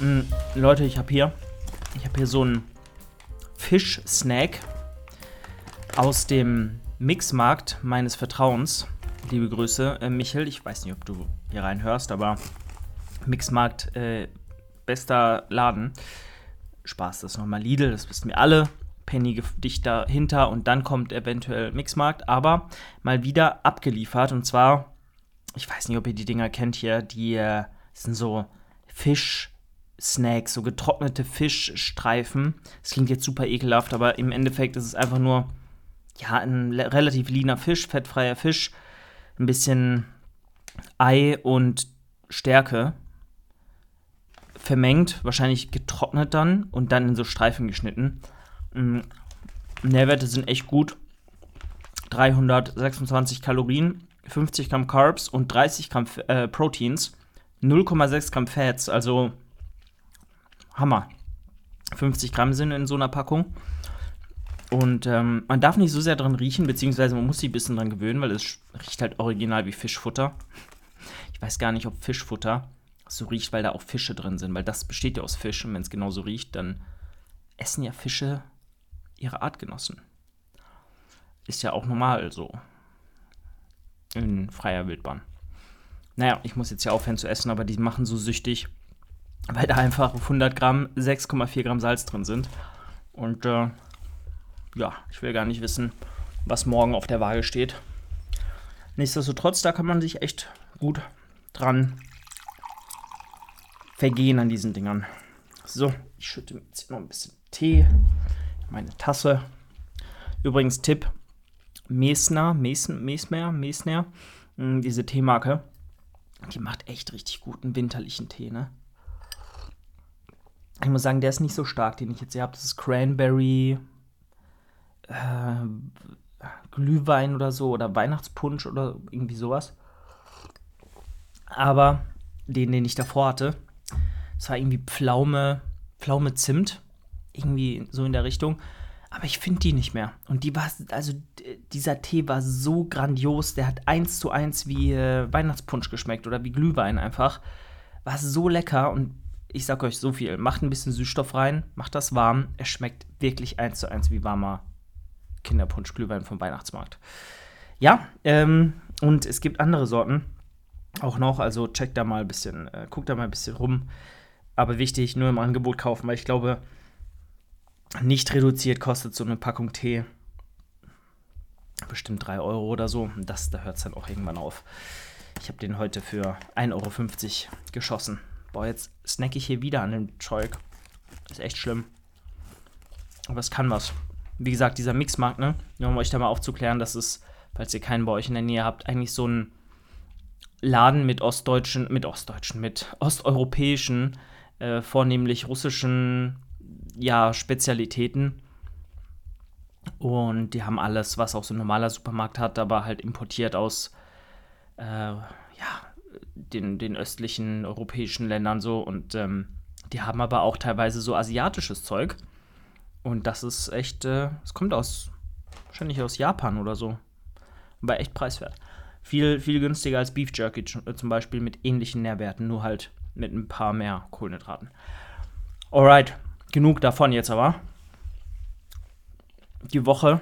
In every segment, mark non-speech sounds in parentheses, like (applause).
Mm, Leute, ich habe hier, ich habe hier so einen Fisch-Snack aus dem Mixmarkt meines Vertrauens. Liebe Grüße, äh, Michel. Ich weiß nicht, ob du hier reinhörst, aber Mixmarkt, äh, bester Laden. Spaß, das ist nochmal Lidl, das wissen wir alle. Penny dicht dahinter und dann kommt eventuell Mixmarkt, aber mal wieder abgeliefert und zwar, ich weiß nicht, ob ihr die Dinger kennt hier, die äh, sind so Fisch-Snacks, so getrocknete Fischstreifen. Das klingt jetzt super ekelhaft, aber im Endeffekt ist es einfach nur, ja, ein relativ leaner Fisch, fettfreier Fisch, ein bisschen Ei und Stärke vermengt, wahrscheinlich getrocknet dann und dann in so Streifen geschnitten. Mm, Nährwerte sind echt gut. 326 Kalorien, 50 Gramm Carbs und 30 Gramm äh, Proteins, 0,6 Gramm Fats, also Hammer. 50 Gramm sind in so einer Packung. Und ähm, man darf nicht so sehr dran riechen, beziehungsweise man muss sich ein bisschen dran gewöhnen, weil es riecht halt original wie Fischfutter. Ich weiß gar nicht, ob Fischfutter so riecht, weil da auch Fische drin sind, weil das besteht ja aus Fisch und wenn es genauso riecht, dann essen ja Fische ihre Artgenossen. Ist ja auch normal so. In freier Wildbahn. Naja, ich muss jetzt ja aufhören zu essen, aber die machen so süchtig, weil da einfach auf 100 Gramm 6,4 Gramm Salz drin sind. Und äh, ja, ich will gar nicht wissen, was morgen auf der Waage steht. Nichtsdestotrotz, da kann man sich echt gut dran vergehen an diesen Dingern. So, ich schütte jetzt noch ein bisschen Tee, meine Tasse. Übrigens Tipp, Mesner, Mesmer, Mesner, hm, diese Teemarke, die macht echt richtig guten winterlichen Tee, ne? Ich muss sagen, der ist nicht so stark, den ich jetzt hier habe. Das ist Cranberry, äh, Glühwein oder so oder Weihnachtspunsch oder irgendwie sowas. Aber den, den ich davor hatte, das war irgendwie Pflaume, Pflaume Zimt, irgendwie so in der Richtung. Aber ich finde die nicht mehr. Und die war, also dieser Tee war so grandios. Der hat eins zu eins wie äh, Weihnachtspunsch geschmeckt oder wie Glühwein einfach. War so lecker und ich sag euch so viel. Macht ein bisschen Süßstoff rein, macht das warm. Es schmeckt wirklich eins zu eins wie warmer Kinderpunsch, Glühwein vom Weihnachtsmarkt. Ja, ähm, und es gibt andere Sorten auch noch. Also checkt da mal ein bisschen, äh, guckt da mal ein bisschen rum. Aber wichtig, nur im Angebot kaufen, weil ich glaube, nicht reduziert kostet so eine Packung Tee bestimmt 3 Euro oder so. Das, da hört es dann auch irgendwann auf. Ich habe den heute für 1,50 Euro geschossen. Boah, jetzt snack ich hier wieder an dem Zeug. Ist echt schlimm. Aber es kann was. Wie gesagt, dieser Mixmarkt, ne? Nur um euch da mal aufzuklären, dass es, falls ihr keinen bei euch in der Nähe habt, eigentlich so ein Laden mit ostdeutschen, mit ostdeutschen, mit osteuropäischen, äh, vornehmlich russischen, ja, Spezialitäten. Und die haben alles, was auch so ein normaler Supermarkt hat, aber halt importiert aus, äh, ja, den, den östlichen europäischen Ländern so. Und ähm, die haben aber auch teilweise so asiatisches Zeug. Und das ist echt, äh, es kommt aus, wahrscheinlich aus Japan oder so. Aber echt preiswert. Viel, viel günstiger als Beef Jerky äh, zum Beispiel mit ähnlichen Nährwerten, nur halt mit ein paar mehr Kohlenhydraten. Alright, genug davon jetzt aber. Die Woche,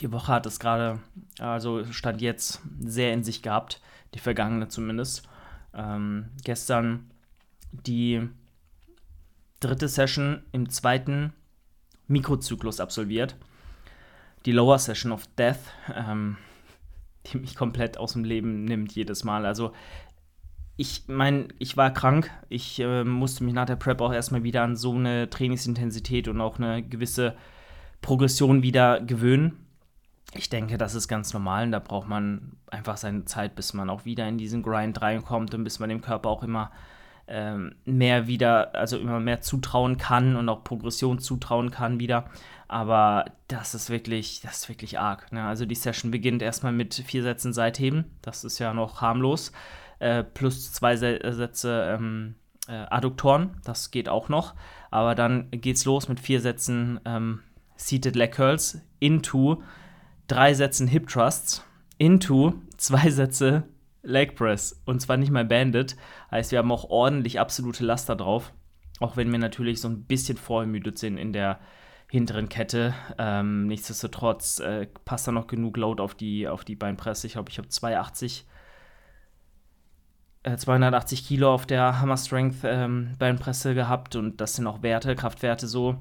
die Woche hat es gerade, also stand jetzt sehr in sich gehabt, die vergangene zumindest. Ähm, gestern die dritte Session im zweiten Mikrozyklus absolviert. Die Lower Session of Death, ähm, die mich komplett aus dem Leben nimmt jedes Mal. Also ich meine, ich war krank. Ich äh, musste mich nach der Prep auch erstmal wieder an so eine Trainingsintensität und auch eine gewisse Progression wieder gewöhnen. Ich denke, das ist ganz normal und da braucht man einfach seine Zeit, bis man auch wieder in diesen Grind reinkommt und bis man dem Körper auch immer ähm, mehr wieder, also immer mehr zutrauen kann und auch Progression zutrauen kann wieder. Aber das ist wirklich, das ist wirklich arg. Ne? Also die Session beginnt erstmal mit vier Sätzen Seitheben. Das ist ja noch harmlos. Äh, plus zwei Se Sätze ähm, äh, Adduktoren. Das geht auch noch. Aber dann geht's los mit vier Sätzen ähm, Seated Leg Curls into drei Sätzen Hip Thrusts into zwei Sätze Leg Press. Und zwar nicht mal Banded. Heißt, wir haben auch ordentlich absolute Laster drauf. Auch wenn wir natürlich so ein bisschen vorermüdet sind in der hinteren Kette. Ähm, nichtsdestotrotz äh, passt da noch genug Load auf die, auf die Beinpresse. Ich glaube, ich habe 280 280 äh, Kilo auf der Hammer Strength ähm, Beinpresse gehabt und das sind auch Werte, Kraftwerte so.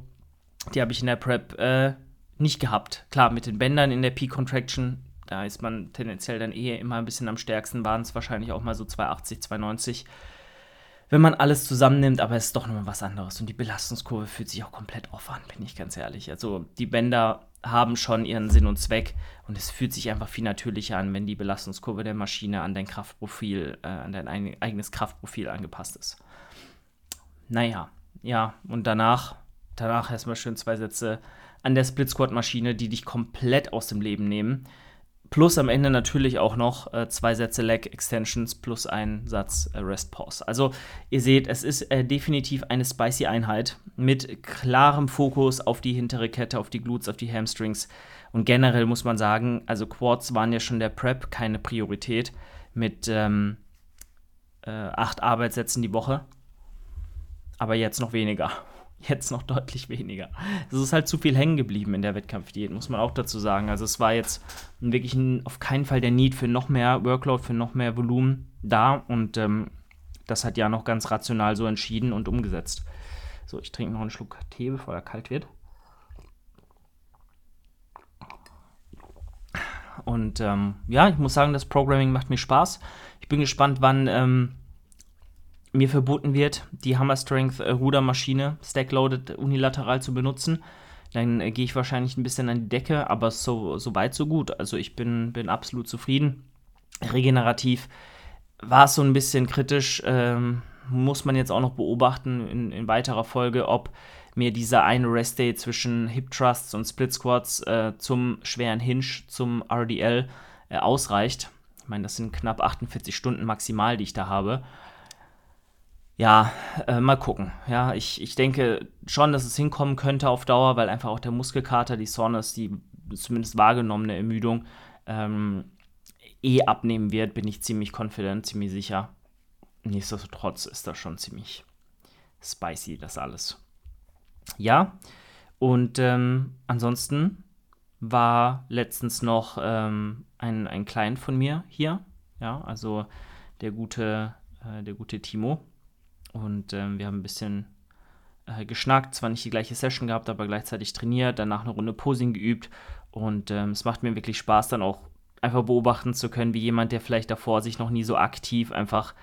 Die habe ich in der Prep äh, nicht gehabt. Klar, mit den Bändern in der Peak Contraction, da ist man tendenziell dann eher immer ein bisschen am stärksten, waren es wahrscheinlich auch mal so 280, 290 wenn man alles zusammennimmt, aber es ist doch nochmal was anderes. Und die Belastungskurve fühlt sich auch komplett off an, bin ich ganz ehrlich. Also die Bänder haben schon ihren Sinn und Zweck und es fühlt sich einfach viel natürlicher an, wenn die Belastungskurve der Maschine an dein Kraftprofil, äh, an dein eigenes Kraftprofil angepasst ist. Naja, ja, und danach, danach erstmal schön zwei Sätze an der Split Squad Maschine, die dich komplett aus dem Leben nehmen. Plus am Ende natürlich auch noch äh, zwei Sätze Leg Extensions plus ein Satz äh, Rest Pause. Also ihr seht, es ist äh, definitiv eine spicy Einheit mit klarem Fokus auf die hintere Kette, auf die Glutes, auf die Hamstrings. Und generell muss man sagen, also Quads waren ja schon der Prep keine Priorität mit ähm, äh, acht Arbeitssätzen die Woche. Aber jetzt noch weniger jetzt noch deutlich weniger. Es ist halt zu viel hängen geblieben in der Wettkampfdiät, muss man auch dazu sagen. Also es war jetzt wirklich ein, auf keinen Fall der Need für noch mehr Workload, für noch mehr Volumen da und ähm, das hat ja noch ganz rational so entschieden und umgesetzt. So, ich trinke noch einen Schluck Tee, bevor er kalt wird. Und ähm, ja, ich muss sagen, das Programming macht mir Spaß. Ich bin gespannt, wann ähm, mir verboten wird, die Hammer Strength Rudermaschine Stack-Loaded unilateral zu benutzen, dann äh, gehe ich wahrscheinlich ein bisschen an die Decke, aber so, so weit, so gut. Also ich bin, bin absolut zufrieden. Regenerativ war es so ein bisschen kritisch, ähm, muss man jetzt auch noch beobachten in, in, weiterer Folge, ob mir dieser eine Rest Day zwischen Hip Thrusts und Split Squats äh, zum schweren Hinge, zum RDL äh, ausreicht. Ich meine, das sind knapp 48 Stunden maximal, die ich da habe. Ja, äh, mal gucken. Ja, ich, ich denke schon, dass es hinkommen könnte auf Dauer, weil einfach auch der Muskelkater, die Soreness, die zumindest wahrgenommene Ermüdung ähm, eh abnehmen wird, bin ich ziemlich confident, ziemlich sicher. Nichtsdestotrotz ist das schon ziemlich spicy, das alles. Ja, und ähm, ansonsten war letztens noch ähm, ein, ein Client von mir hier, ja, also der gute, äh, der gute Timo, und ähm, wir haben ein bisschen äh, geschnackt, zwar nicht die gleiche Session gehabt, aber gleichzeitig trainiert, danach eine Runde Posing geübt. Und ähm, es macht mir wirklich Spaß, dann auch einfach beobachten zu können, wie jemand, der vielleicht davor sich noch nie so aktiv einfach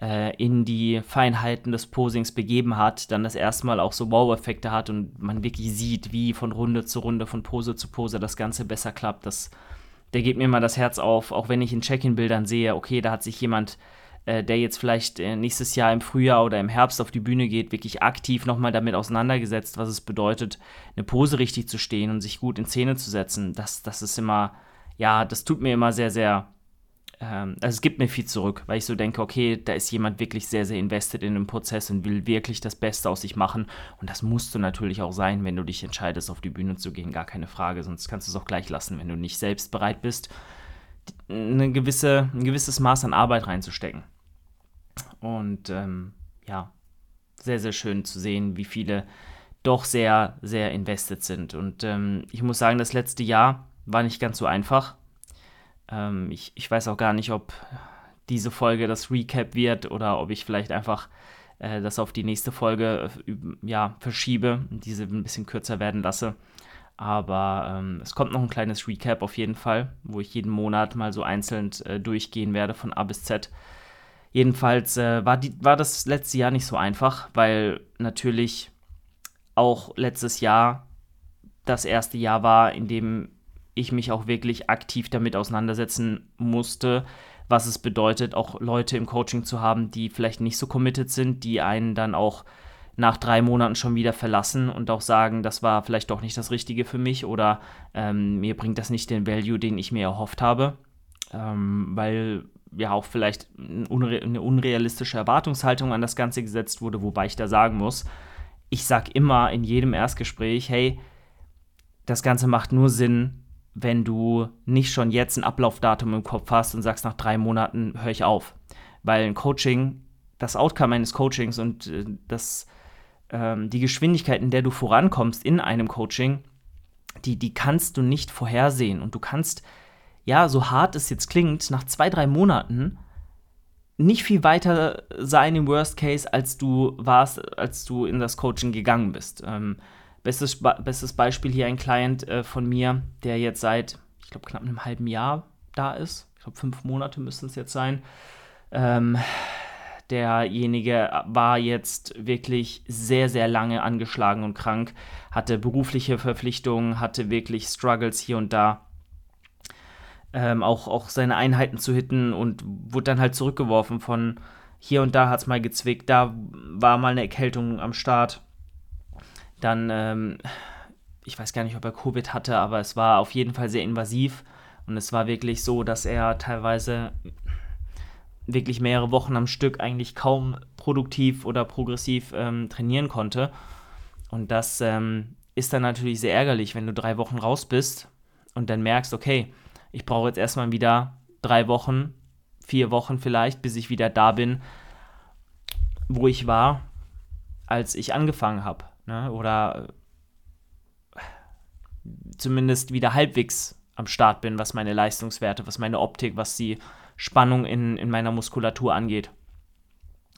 äh, in die Feinheiten des Posings begeben hat, dann das erste Mal auch so Wow-Effekte hat und man wirklich sieht, wie von Runde zu Runde, von Pose zu Pose das Ganze besser klappt. Das, der geht mir immer das Herz auf, auch wenn ich in Check-in-Bildern sehe, okay, da hat sich jemand äh, der jetzt vielleicht äh, nächstes Jahr im Frühjahr oder im Herbst auf die Bühne geht, wirklich aktiv nochmal damit auseinandergesetzt, was es bedeutet, eine Pose richtig zu stehen und sich gut in Szene zu setzen. Das, das ist immer, ja, das tut mir immer sehr, sehr, ähm, also es gibt mir viel zurück, weil ich so denke, okay, da ist jemand wirklich sehr, sehr invested in den Prozess und will wirklich das Beste aus sich machen. Und das musst du natürlich auch sein, wenn du dich entscheidest, auf die Bühne zu gehen, gar keine Frage. Sonst kannst du es auch gleich lassen, wenn du nicht selbst bereit bist eine gewisse, ein gewisses Maß an Arbeit reinzustecken. Und ähm, ja, sehr, sehr schön zu sehen, wie viele doch sehr, sehr invested sind. Und ähm, ich muss sagen, das letzte Jahr war nicht ganz so einfach. Ähm, ich, ich weiß auch gar nicht, ob diese Folge das Recap wird oder ob ich vielleicht einfach äh, das auf die nächste Folge äh, ja, verschiebe diese ein bisschen kürzer werden lasse. Aber ähm, es kommt noch ein kleines Recap auf jeden Fall, wo ich jeden Monat mal so einzeln äh, durchgehen werde von A bis Z. Jedenfalls äh, war, die, war das letzte Jahr nicht so einfach, weil natürlich auch letztes Jahr das erste Jahr war, in dem ich mich auch wirklich aktiv damit auseinandersetzen musste, was es bedeutet, auch Leute im Coaching zu haben, die vielleicht nicht so committed sind, die einen dann auch nach drei Monaten schon wieder verlassen und auch sagen, das war vielleicht doch nicht das Richtige für mich oder ähm, mir bringt das nicht den Value, den ich mir erhofft habe, ähm, weil ja auch vielleicht unre eine unrealistische Erwartungshaltung an das Ganze gesetzt wurde, wobei ich da sagen muss, ich sage immer in jedem Erstgespräch, hey, das Ganze macht nur Sinn, wenn du nicht schon jetzt ein Ablaufdatum im Kopf hast und sagst, nach drei Monaten höre ich auf. Weil ein Coaching, das Outcome eines Coachings und äh, das, ähm, die Geschwindigkeit, in der du vorankommst in einem Coaching, die, die kannst du nicht vorhersehen. Und du kannst, ja, so hart es jetzt klingt, nach zwei, drei Monaten nicht viel weiter sein im Worst Case, als du warst, als du in das Coaching gegangen bist. Ähm, bestes, bestes Beispiel hier ein Client äh, von mir, der jetzt seit, ich glaube, knapp einem halben Jahr da ist. Ich glaube, fünf Monate müssten es jetzt sein. Ähm, derjenige war jetzt wirklich sehr, sehr lange angeschlagen und krank, hatte berufliche Verpflichtungen, hatte wirklich Struggles hier und da ähm, auch, auch seine Einheiten zu hitten und wurde dann halt zurückgeworfen von hier und da hat es mal gezwickt, da war mal eine Erkältung am Start. Dann, ähm, ich weiß gar nicht, ob er Covid hatte, aber es war auf jeden Fall sehr invasiv und es war wirklich so, dass er teilweise wirklich mehrere Wochen am Stück eigentlich kaum produktiv oder progressiv ähm, trainieren konnte. Und das ähm, ist dann natürlich sehr ärgerlich, wenn du drei Wochen raus bist und dann merkst, okay, ich brauche jetzt erstmal wieder drei Wochen, vier Wochen vielleicht, bis ich wieder da bin, wo ich war, als ich angefangen habe. Ne? Oder zumindest wieder halbwegs am Start bin, was meine Leistungswerte, was meine Optik, was die Spannung in, in meiner Muskulatur angeht.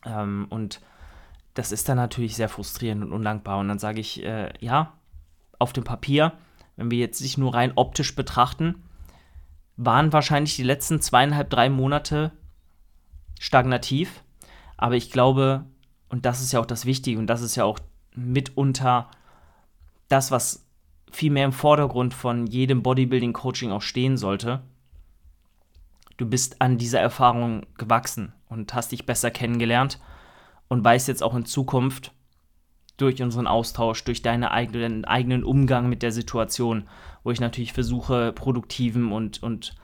Ähm, und das ist dann natürlich sehr frustrierend und undankbar. Und dann sage ich, äh, ja, auf dem Papier, wenn wir jetzt nicht nur rein optisch betrachten, waren wahrscheinlich die letzten zweieinhalb, drei Monate stagnativ. Aber ich glaube, und das ist ja auch das Wichtige und das ist ja auch mitunter das, was viel mehr im Vordergrund von jedem Bodybuilding-Coaching auch stehen sollte. Du bist an dieser Erfahrung gewachsen und hast dich besser kennengelernt und weißt jetzt auch in Zukunft durch unseren Austausch, durch deinen eigenen, eigenen Umgang mit der Situation, wo ich natürlich versuche, produktiven und, und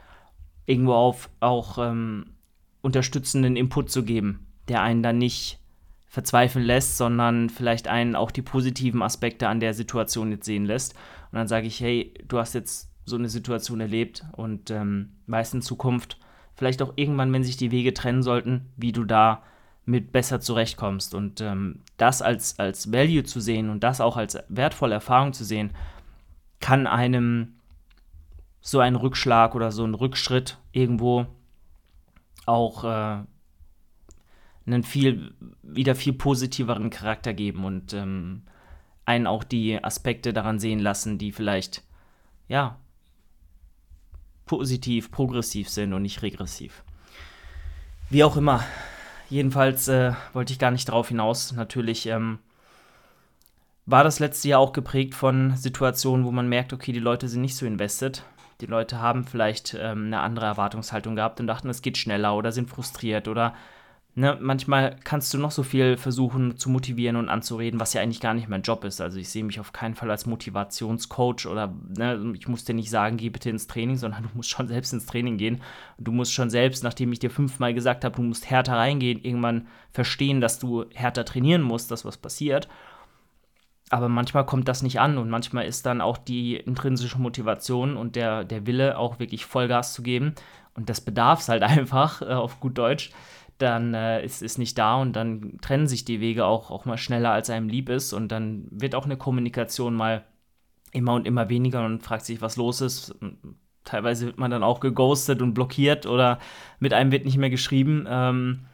irgendwo auf, auch ähm, unterstützenden Input zu geben, der einen dann nicht verzweifeln lässt, sondern vielleicht einen auch die positiven Aspekte an der Situation jetzt sehen lässt. Und dann sage ich, hey, du hast jetzt so eine Situation erlebt und ähm, weißt in Zukunft, vielleicht auch irgendwann, wenn sich die Wege trennen sollten, wie du da mit besser zurechtkommst. Und ähm, das als, als Value zu sehen und das auch als wertvolle Erfahrung zu sehen, kann einem so einen Rückschlag oder so einen Rückschritt irgendwo auch äh, einen viel, wieder viel positiveren Charakter geben und ähm, einen auch die Aspekte daran sehen lassen, die vielleicht, ja, positiv, progressiv sind und nicht regressiv. Wie auch immer. Jedenfalls äh, wollte ich gar nicht darauf hinaus. Natürlich ähm, war das letzte Jahr auch geprägt von Situationen, wo man merkt, okay, die Leute sind nicht so invested. Die Leute haben vielleicht ähm, eine andere Erwartungshaltung gehabt und dachten, es geht schneller oder sind frustriert oder Ne, manchmal kannst du noch so viel versuchen zu motivieren und anzureden, was ja eigentlich gar nicht mein Job ist. Also ich sehe mich auf keinen Fall als Motivationscoach oder ne, ich muss dir nicht sagen, geh bitte ins Training, sondern (laughs) du musst schon selbst ins Training gehen. Du musst schon selbst, nachdem ich dir fünfmal gesagt habe, du musst härter reingehen, irgendwann verstehen, dass du härter trainieren musst, dass was passiert. Aber manchmal kommt das nicht an und manchmal ist dann auch die intrinsische Motivation und der, der Wille, auch wirklich Vollgas zu geben. Und das bedarf es halt (laughs) einfach, äh, auf gut Deutsch dann äh, ist es nicht da und dann trennen sich die Wege auch, auch mal schneller, als einem lieb ist und dann wird auch eine Kommunikation mal immer und immer weniger und fragt sich, was los ist. Teilweise wird man dann auch geghostet und blockiert oder mit einem wird nicht mehr geschrieben ähm,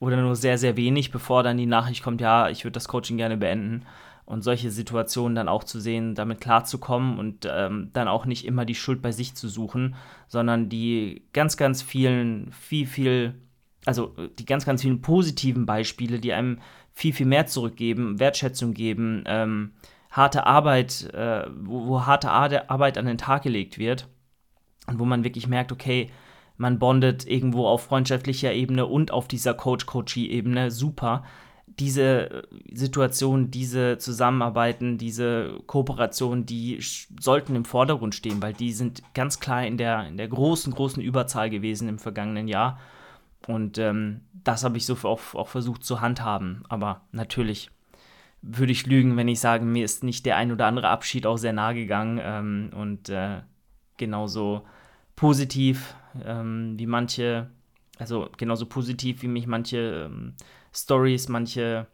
oder nur sehr, sehr wenig, bevor dann die Nachricht kommt, ja, ich würde das Coaching gerne beenden. Und solche Situationen dann auch zu sehen, damit klarzukommen und ähm, dann auch nicht immer die Schuld bei sich zu suchen, sondern die ganz, ganz vielen, viel, viel also äh, die ganz, ganz vielen positiven Beispiele, die einem viel, viel mehr zurückgeben, Wertschätzung geben, ähm, harte Arbeit, äh, wo, wo, harte Arbeit an den Tag gelegt wird und wo man wirklich merkt, okay, man bondet irgendwo auf freundschaftlicher Ebene und auf dieser Coach-Coachie-Ebene super. Diese äh, Situation, diese Zusammenarbeiten, diese Kooperationen, die sollten im Vordergrund stehen, weil die sind ganz klar in der, in der großen, großen Überzahl gewesen im vergangenen Jahr. Und ähm, das habe ich so auch, auch versucht zu handhaben. Aber natürlich würde ich lügen, wenn ich sage, mir ist nicht der ein oder andere Abschied auch sehr nahe gegangen. Ähm, und äh, genauso positiv ähm, wie manche, also genauso positiv wie mich manche ähm, Stories, manche,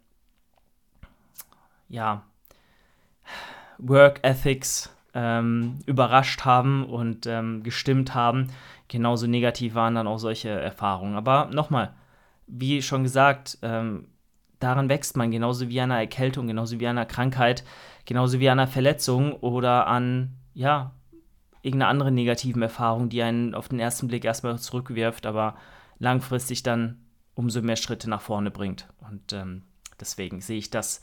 ja, Work Ethics ähm, überrascht haben und ähm, gestimmt haben. Genauso negativ waren dann auch solche Erfahrungen. Aber nochmal, wie schon gesagt, ähm, daran wächst man, genauso wie an einer Erkältung, genauso wie an einer Krankheit, genauso wie an einer Verletzung oder an, ja, irgendeiner anderen negativen Erfahrung, die einen auf den ersten Blick erstmal zurückwirft, aber langfristig dann umso mehr Schritte nach vorne bringt. Und ähm, deswegen sehe ich das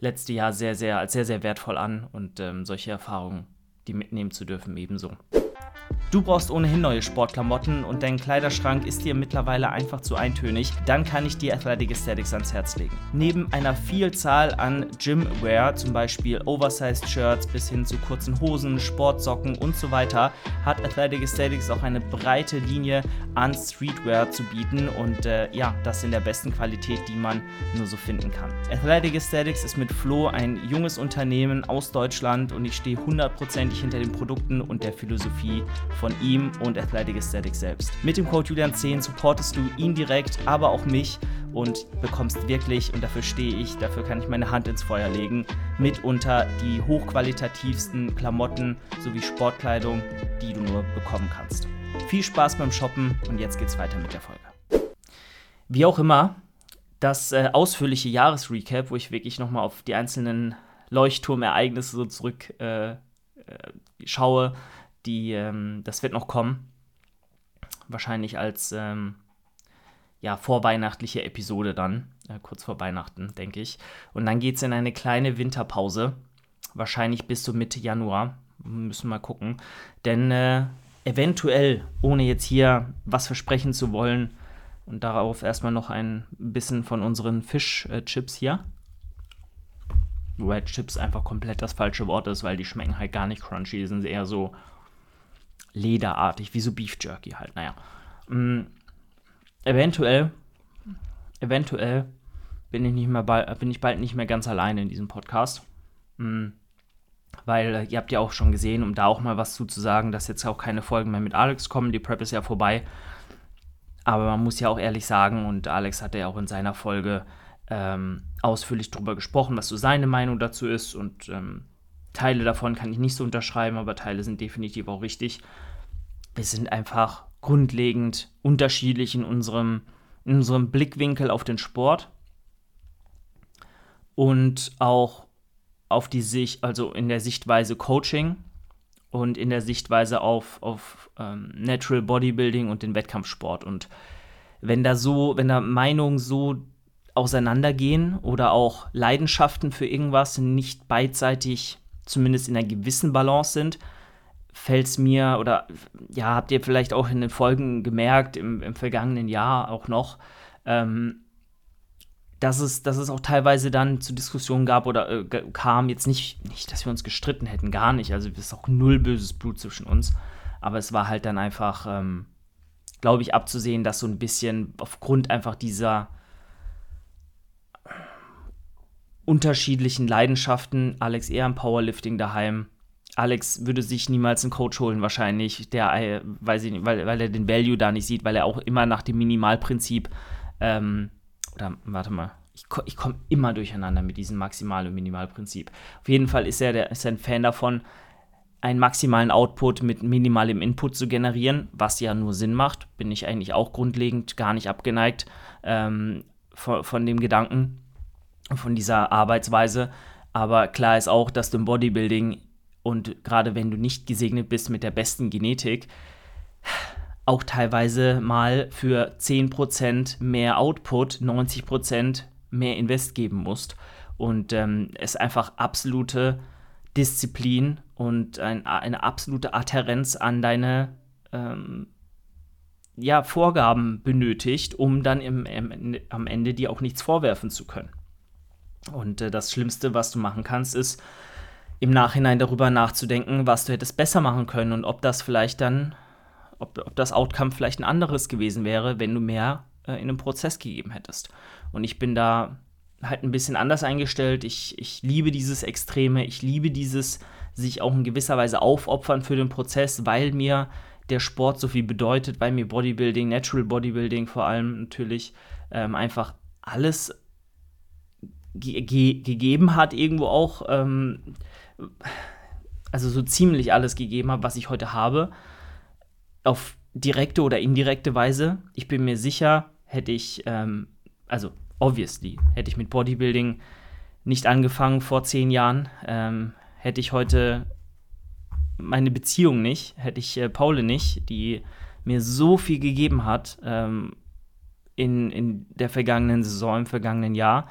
letzte Jahr sehr, sehr als sehr, sehr wertvoll an und ähm, solche Erfahrungen, die mitnehmen zu dürfen, ebenso. Du brauchst ohnehin neue Sportklamotten und dein Kleiderschrank ist dir mittlerweile einfach zu eintönig, dann kann ich dir Athletic Aesthetics ans Herz legen. Neben einer Vielzahl an Gymwear, zum Beispiel Oversized Shirts bis hin zu kurzen Hosen, Sportsocken und so weiter, hat Athletic Aesthetics auch eine breite Linie an Streetwear zu bieten und äh, ja, das in der besten Qualität, die man nur so finden kann. Athletic Aesthetics ist mit Flo ein junges Unternehmen aus Deutschland und ich stehe hundertprozentig hinter den Produkten und der Philosophie von ihm und Athletic Aesthetics selbst. Mit dem Code Julian10 supportest du ihn direkt, aber auch mich und bekommst wirklich, und dafür stehe ich, dafür kann ich meine Hand ins Feuer legen, mitunter die hochqualitativsten Klamotten sowie Sportkleidung, die du nur bekommen kannst. Viel Spaß beim Shoppen und jetzt geht's weiter mit der Folge. Wie auch immer, das äh, ausführliche Jahresrecap, wo ich wirklich nochmal auf die einzelnen Leuchtturmereignisse so zurück äh, äh, schaue, die, ähm, das wird noch kommen. Wahrscheinlich als ähm, ja, vorweihnachtliche Episode dann, äh, kurz vor Weihnachten, denke ich. Und dann geht es in eine kleine Winterpause, wahrscheinlich bis so Mitte Januar. Müssen wir mal gucken. Denn äh, eventuell, ohne jetzt hier was versprechen zu wollen, und darauf erstmal noch ein bisschen von unseren Fischchips äh, hier. Wobei Chips einfach komplett das falsche Wort ist, weil die schmecken halt gar nicht crunchy, die sind eher so lederartig, wie so Beef Jerky halt, naja. Mhm. Eventuell, eventuell bin ich, nicht mehr bald, bin ich bald nicht mehr ganz alleine in diesem Podcast. Mhm. Weil äh, ihr habt ja auch schon gesehen, um da auch mal was zu, zu sagen, dass jetzt auch keine Folgen mehr mit Alex kommen. Die Prep ist ja vorbei. Aber man muss ja auch ehrlich sagen, und Alex hatte ja auch in seiner Folge ähm, ausführlich darüber gesprochen, was so seine Meinung dazu ist. Und ähm, Teile davon kann ich nicht so unterschreiben, aber Teile sind definitiv auch richtig wir sind einfach grundlegend unterschiedlich in unserem, in unserem Blickwinkel auf den Sport und auch auf die Sicht, also in der Sichtweise Coaching und in der Sichtweise auf, auf ähm, Natural Bodybuilding und den Wettkampfsport. Und wenn da so, wenn da Meinungen so auseinandergehen oder auch Leidenschaften für irgendwas nicht beidseitig, zumindest in einer gewissen Balance sind, fällt es mir, oder ja, habt ihr vielleicht auch in den Folgen gemerkt, im, im vergangenen Jahr auch noch, ähm, dass, es, dass es auch teilweise dann zu Diskussionen gab oder äh, kam, jetzt nicht, nicht, dass wir uns gestritten hätten, gar nicht. Also es ist auch null böses Blut zwischen uns. Aber es war halt dann einfach, ähm, glaube ich, abzusehen, dass so ein bisschen aufgrund einfach dieser unterschiedlichen Leidenschaften, Alex eher im Powerlifting daheim, Alex würde sich niemals einen Coach holen, wahrscheinlich, der, äh, weiß ich nicht, weil, weil er den Value da nicht sieht, weil er auch immer nach dem Minimalprinzip, ähm, oder warte mal, ich, ich komme immer durcheinander mit diesem Maximal- und Minimalprinzip. Auf jeden Fall ist er, der, ist er ein Fan davon, einen maximalen Output mit minimalem Input zu generieren, was ja nur Sinn macht. Bin ich eigentlich auch grundlegend gar nicht abgeneigt ähm, von, von dem Gedanken, von dieser Arbeitsweise. Aber klar ist auch, dass du im Bodybuilding und gerade wenn du nicht gesegnet bist mit der besten Genetik, auch teilweise mal für 10% mehr Output 90% mehr Invest geben musst. Und ähm, es einfach absolute Disziplin und ein, eine absolute Adherenz an deine ähm, ja, Vorgaben benötigt, um dann im, im, am Ende dir auch nichts vorwerfen zu können. Und äh, das Schlimmste, was du machen kannst, ist im Nachhinein darüber nachzudenken, was du hättest besser machen können und ob das vielleicht dann, ob, ob das Outcome vielleicht ein anderes gewesen wäre, wenn du mehr äh, in einem Prozess gegeben hättest. Und ich bin da halt ein bisschen anders eingestellt. Ich, ich liebe dieses Extreme, ich liebe dieses sich auch in gewisser Weise aufopfern für den Prozess, weil mir der Sport so viel bedeutet, weil mir Bodybuilding, Natural Bodybuilding vor allem natürlich ähm, einfach alles ge ge gegeben hat, irgendwo auch, ähm, also so ziemlich alles gegeben hat, was ich heute habe, auf direkte oder indirekte Weise. Ich bin mir sicher, hätte ich, ähm, also obviously, hätte ich mit Bodybuilding nicht angefangen vor zehn Jahren, ähm, hätte ich heute meine Beziehung nicht, hätte ich äh, Paule nicht, die mir so viel gegeben hat ähm, in, in der vergangenen Saison, im vergangenen Jahr,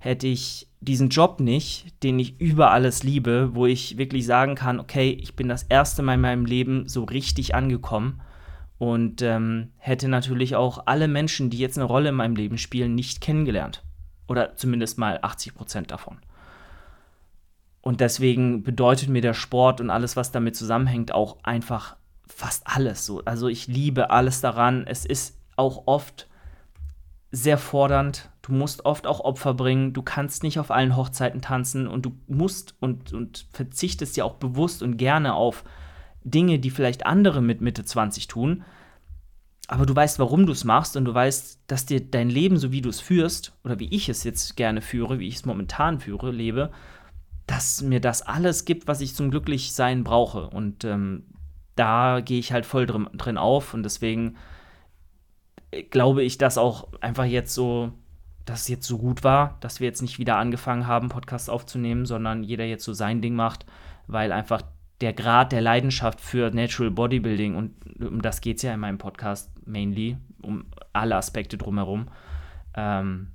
hätte ich diesen Job nicht, den ich über alles liebe, wo ich wirklich sagen kann, okay, ich bin das erste Mal in meinem Leben so richtig angekommen und ähm, hätte natürlich auch alle Menschen, die jetzt eine Rolle in meinem Leben spielen, nicht kennengelernt. Oder zumindest mal 80 Prozent davon. Und deswegen bedeutet mir der Sport und alles, was damit zusammenhängt, auch einfach fast alles so. Also ich liebe alles daran. Es ist auch oft sehr fordernd. Du musst oft auch Opfer bringen. Du kannst nicht auf allen Hochzeiten tanzen und du musst und, und verzichtest ja auch bewusst und gerne auf Dinge, die vielleicht andere mit Mitte 20 tun. Aber du weißt, warum du es machst und du weißt, dass dir dein Leben, so wie du es führst, oder wie ich es jetzt gerne führe, wie ich es momentan führe, lebe, dass mir das alles gibt, was ich zum Glücklichsein brauche. Und ähm, da gehe ich halt voll drin, drin auf und deswegen äh, glaube ich, dass auch einfach jetzt so, dass es jetzt so gut war, dass wir jetzt nicht wieder angefangen haben, Podcasts aufzunehmen, sondern jeder jetzt so sein Ding macht, weil einfach der Grad der Leidenschaft für Natural Bodybuilding, und um das geht es ja in meinem Podcast mainly, um alle Aspekte drumherum, ähm,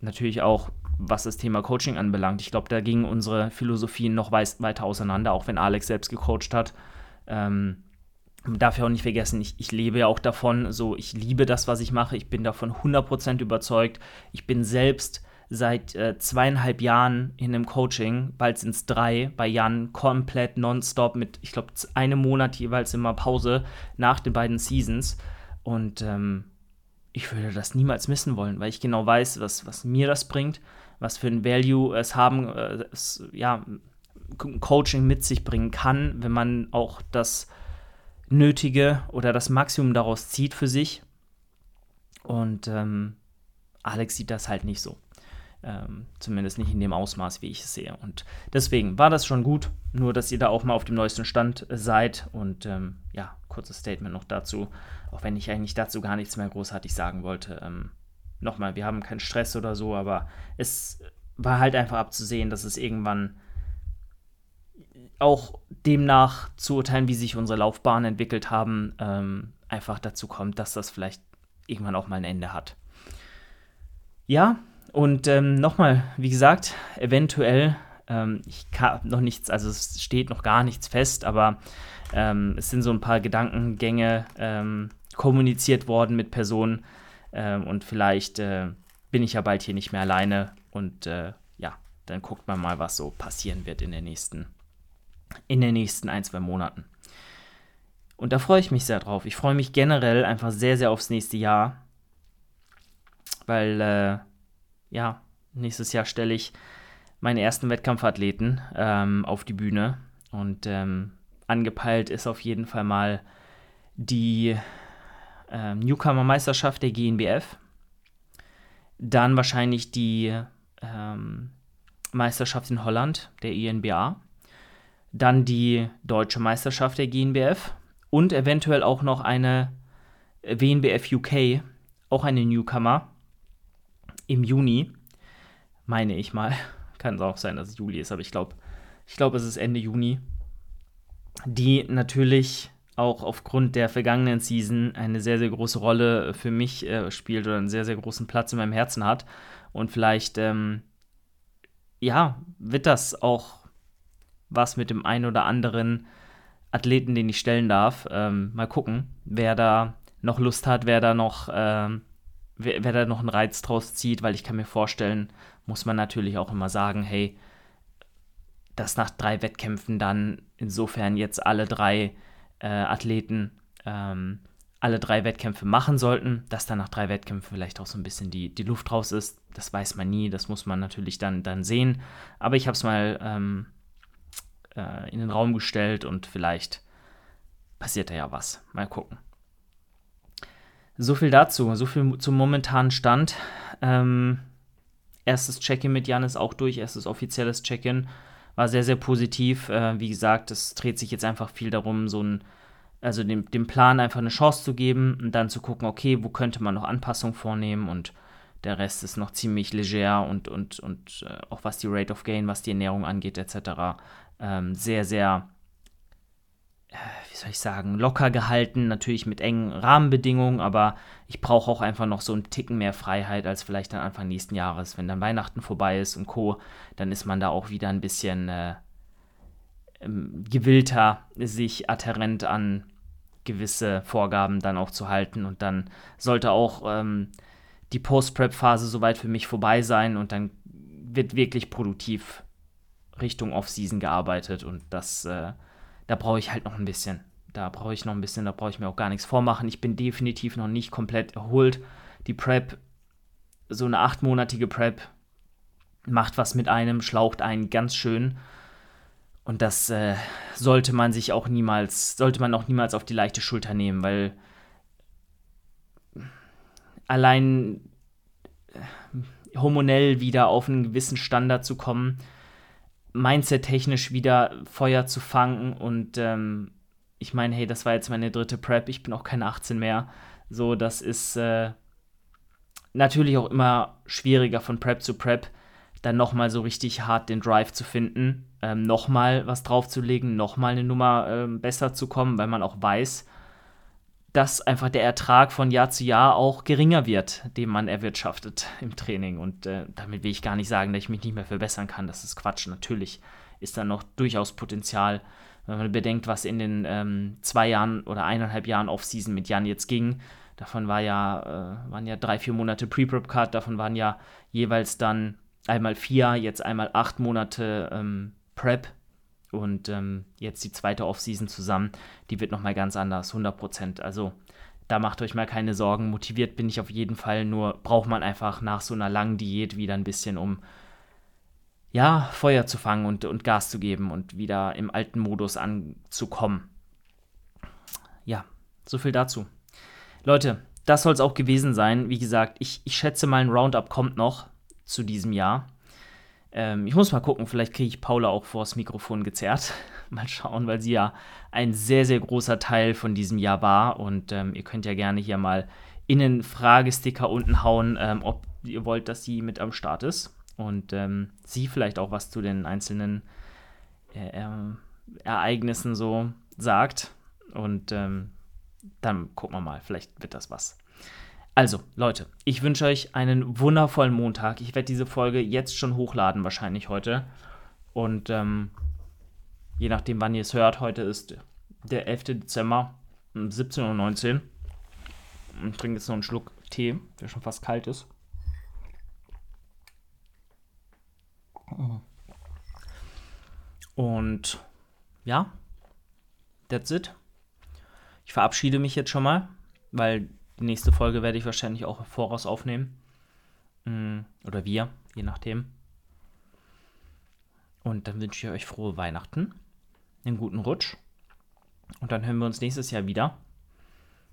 natürlich auch was das Thema Coaching anbelangt. Ich glaube, da gingen unsere Philosophien noch weiter auseinander, auch wenn Alex selbst gecoacht hat. Ähm, man darf ja auch nicht vergessen, ich, ich lebe ja auch davon, so ich liebe das, was ich mache, ich bin davon 100% überzeugt. Ich bin selbst seit äh, zweieinhalb Jahren in einem Coaching, bald sind es drei, bei Jan komplett nonstop mit, ich glaube, einem Monat jeweils immer Pause nach den beiden Seasons. Und ähm, ich würde das niemals missen wollen, weil ich genau weiß, was, was mir das bringt, was für ein Value es haben, äh, es, ja, Coaching mit sich bringen kann, wenn man auch das Nötige oder das Maximum daraus zieht für sich. Und ähm, Alex sieht das halt nicht so. Ähm, zumindest nicht in dem Ausmaß, wie ich es sehe. Und deswegen war das schon gut, nur dass ihr da auch mal auf dem neuesten Stand seid. Und ähm, ja, kurzes Statement noch dazu, auch wenn ich eigentlich dazu gar nichts mehr großartig sagen wollte. Ähm, nochmal, wir haben keinen Stress oder so, aber es war halt einfach abzusehen, dass es irgendwann auch demnach zu urteilen, wie sich unsere Laufbahnen entwickelt haben, ähm, einfach dazu kommt, dass das vielleicht irgendwann auch mal ein Ende hat. Ja, und ähm, nochmal, wie gesagt, eventuell, ähm, ich habe noch nichts, also es steht noch gar nichts fest, aber ähm, es sind so ein paar Gedankengänge ähm, kommuniziert worden mit Personen, ähm, und vielleicht äh, bin ich ja bald hier nicht mehr alleine. Und äh, ja, dann guckt man mal, was so passieren wird in den nächsten, in den nächsten ein, zwei Monaten. Und da freue ich mich sehr drauf. Ich freue mich generell einfach sehr, sehr aufs nächste Jahr. Weil, äh, ja, nächstes Jahr stelle ich meine ersten Wettkampfathleten ähm, auf die Bühne. Und ähm, angepeilt ist auf jeden Fall mal die äh, Newcomer-Meisterschaft der GNBF. Dann wahrscheinlich die ähm, Meisterschaft in Holland, der INBA. Dann die deutsche Meisterschaft der GNBF. Und eventuell auch noch eine WNBF UK, auch eine Newcomer im Juni, meine ich mal. (laughs) Kann es auch sein, dass es Juli ist, aber ich glaube, ich glaube, es ist Ende Juni. Die natürlich auch aufgrund der vergangenen Season eine sehr, sehr große Rolle für mich äh, spielt oder einen sehr, sehr großen Platz in meinem Herzen hat. Und vielleicht, ähm, ja, wird das auch was mit dem einen oder anderen Athleten, den ich stellen darf. Ähm, mal gucken, wer da noch Lust hat, wer da noch, ähm, wer, wer da noch einen Reiz draus zieht, weil ich kann mir vorstellen, muss man natürlich auch immer sagen, hey, dass nach drei Wettkämpfen dann insofern jetzt alle drei äh, Athleten ähm, alle drei Wettkämpfe machen sollten, dass dann nach drei Wettkämpfen vielleicht auch so ein bisschen die, die Luft raus ist. Das weiß man nie, das muss man natürlich dann, dann sehen. Aber ich habe es mal ähm, äh, in den Raum gestellt und vielleicht passiert da ja was. Mal gucken. So viel dazu, so viel zum momentanen Stand. Ähm, erstes Check-in mit Jan ist auch durch, erstes offizielles Check-in. War sehr, sehr positiv. Äh, wie gesagt, es dreht sich jetzt einfach viel darum, so ein also dem, dem Plan einfach eine Chance zu geben und dann zu gucken, okay, wo könnte man noch Anpassungen vornehmen und der Rest ist noch ziemlich leger und, und, und äh, auch was die Rate of Gain, was die Ernährung angeht, etc., ähm, sehr, sehr, äh, wie soll ich sagen, locker gehalten, natürlich mit engen Rahmenbedingungen, aber ich brauche auch einfach noch so einen Ticken mehr Freiheit als vielleicht dann Anfang nächsten Jahres. Wenn dann Weihnachten vorbei ist und Co., dann ist man da auch wieder ein bisschen äh, ähm, gewillter, sich adherent an gewisse Vorgaben dann auch zu halten. Und dann sollte auch ähm, die Post-Prep-Phase soweit für mich vorbei sein und dann wird wirklich produktiv Richtung Off-Season gearbeitet. Und das, äh, da brauche ich halt noch ein bisschen. Da brauche ich noch ein bisschen, da brauche ich mir auch gar nichts vormachen. Ich bin definitiv noch nicht komplett erholt. Die Prep, so eine achtmonatige Prep, macht was mit einem, schlaucht einen ganz schön. Und das äh, sollte man sich auch niemals, sollte man auch niemals auf die leichte Schulter nehmen, weil allein äh, hormonell wieder auf einen gewissen Standard zu kommen, mindset-technisch wieder Feuer zu fangen und ähm, ich meine, hey, das war jetzt meine dritte Prep, ich bin auch keine 18 mehr. So, das ist äh, natürlich auch immer schwieriger von Prep zu Prep, dann nochmal so richtig hart den Drive zu finden ähm, nochmal was draufzulegen, nochmal eine Nummer ähm, besser zu kommen, weil man auch weiß, dass einfach der Ertrag von Jahr zu Jahr auch geringer wird, den man erwirtschaftet im Training. Und äh, damit will ich gar nicht sagen, dass ich mich nicht mehr verbessern kann. Das ist Quatsch. Natürlich ist da noch durchaus Potenzial, wenn man bedenkt, was in den ähm, zwei Jahren oder eineinhalb Jahren Off-Season mit Jan jetzt ging. Davon war ja, äh, waren ja drei, vier Monate Pre-Prep-Card, davon waren ja jeweils dann einmal vier, jetzt einmal acht Monate ähm, Prep und ähm, jetzt die zweite Offseason zusammen, die wird nochmal ganz anders, 100% Also da macht euch mal keine Sorgen. Motiviert bin ich auf jeden Fall, nur braucht man einfach nach so einer langen Diät wieder ein bisschen, um ja, Feuer zu fangen und, und Gas zu geben und wieder im alten Modus anzukommen. Ja, so viel dazu. Leute, das soll es auch gewesen sein. Wie gesagt, ich, ich schätze mal, ein Roundup kommt noch zu diesem Jahr. Ähm, ich muss mal gucken, vielleicht kriege ich Paula auch vors Mikrofon gezerrt. (laughs) mal schauen, weil sie ja ein sehr, sehr großer Teil von diesem Jahr war. Und ähm, ihr könnt ja gerne hier mal in den Fragesticker unten hauen, ähm, ob ihr wollt, dass sie mit am Start ist. Und ähm, sie vielleicht auch was zu den einzelnen äh, äh, Ereignissen so sagt. Und ähm, dann gucken wir mal, vielleicht wird das was. Also, Leute, ich wünsche euch einen wundervollen Montag. Ich werde diese Folge jetzt schon hochladen, wahrscheinlich heute. Und ähm, je nachdem, wann ihr es hört, heute ist der 11. Dezember um 17.19 Uhr. Ich trinke jetzt noch einen Schluck Tee, der schon fast kalt ist. Und ja, that's it. Ich verabschiede mich jetzt schon mal, weil die nächste Folge werde ich wahrscheinlich auch voraus aufnehmen. Mm, oder wir, je nachdem. Und dann wünsche ich euch frohe Weihnachten, einen guten Rutsch. Und dann hören wir uns nächstes Jahr wieder.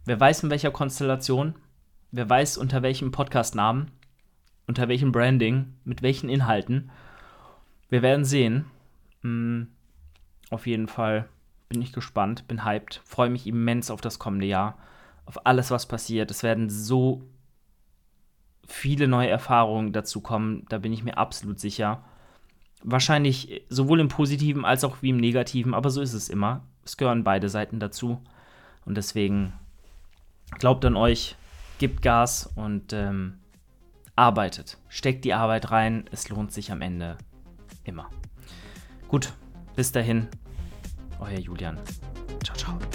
Wer weiß in welcher Konstellation, wer weiß unter welchem Podcast-Namen, unter welchem Branding, mit welchen Inhalten. Wir werden sehen. Mhm. Auf jeden Fall bin ich gespannt, bin hyped, freue mich immens auf das kommende Jahr auf alles, was passiert. Es werden so viele neue Erfahrungen dazu kommen, da bin ich mir absolut sicher. Wahrscheinlich sowohl im positiven als auch wie im negativen, aber so ist es immer. Es gehören beide Seiten dazu. Und deswegen glaubt an euch, gebt Gas und ähm, arbeitet. Steckt die Arbeit rein, es lohnt sich am Ende immer. Gut, bis dahin, euer Julian. Ciao, ciao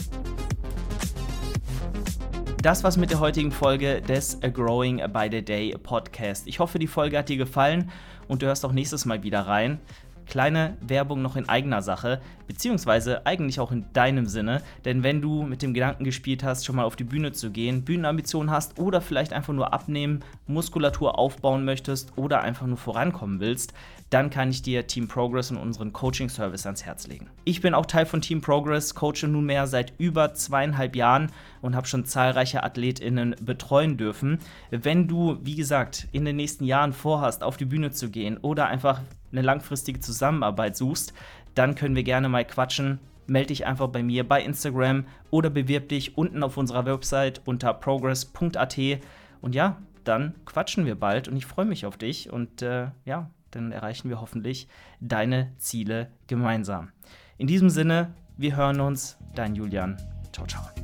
das war's mit der heutigen Folge des A Growing by the Day Podcast. Ich hoffe, die Folge hat dir gefallen und du hörst auch nächstes Mal wieder rein. kleine Werbung noch in eigener Sache, beziehungsweise eigentlich auch in deinem Sinne, denn wenn du mit dem Gedanken gespielt hast, schon mal auf die Bühne zu gehen, Bühnenambitionen hast oder vielleicht einfach nur abnehmen, Muskulatur aufbauen möchtest oder einfach nur vorankommen willst, dann kann ich dir Team Progress und unseren Coaching-Service ans Herz legen. Ich bin auch Teil von Team Progress, coache nunmehr seit über zweieinhalb Jahren und habe schon zahlreiche AthletInnen betreuen dürfen. Wenn du, wie gesagt, in den nächsten Jahren vorhast, auf die Bühne zu gehen oder einfach eine langfristige Zusammenarbeit suchst, dann können wir gerne mal quatschen. Melde dich einfach bei mir bei Instagram oder bewirb dich unten auf unserer Website unter progress.at. Und ja, dann quatschen wir bald und ich freue mich auf dich und äh, ja, dann erreichen wir hoffentlich deine Ziele gemeinsam. In diesem Sinne, wir hören uns, dein Julian. Ciao, ciao.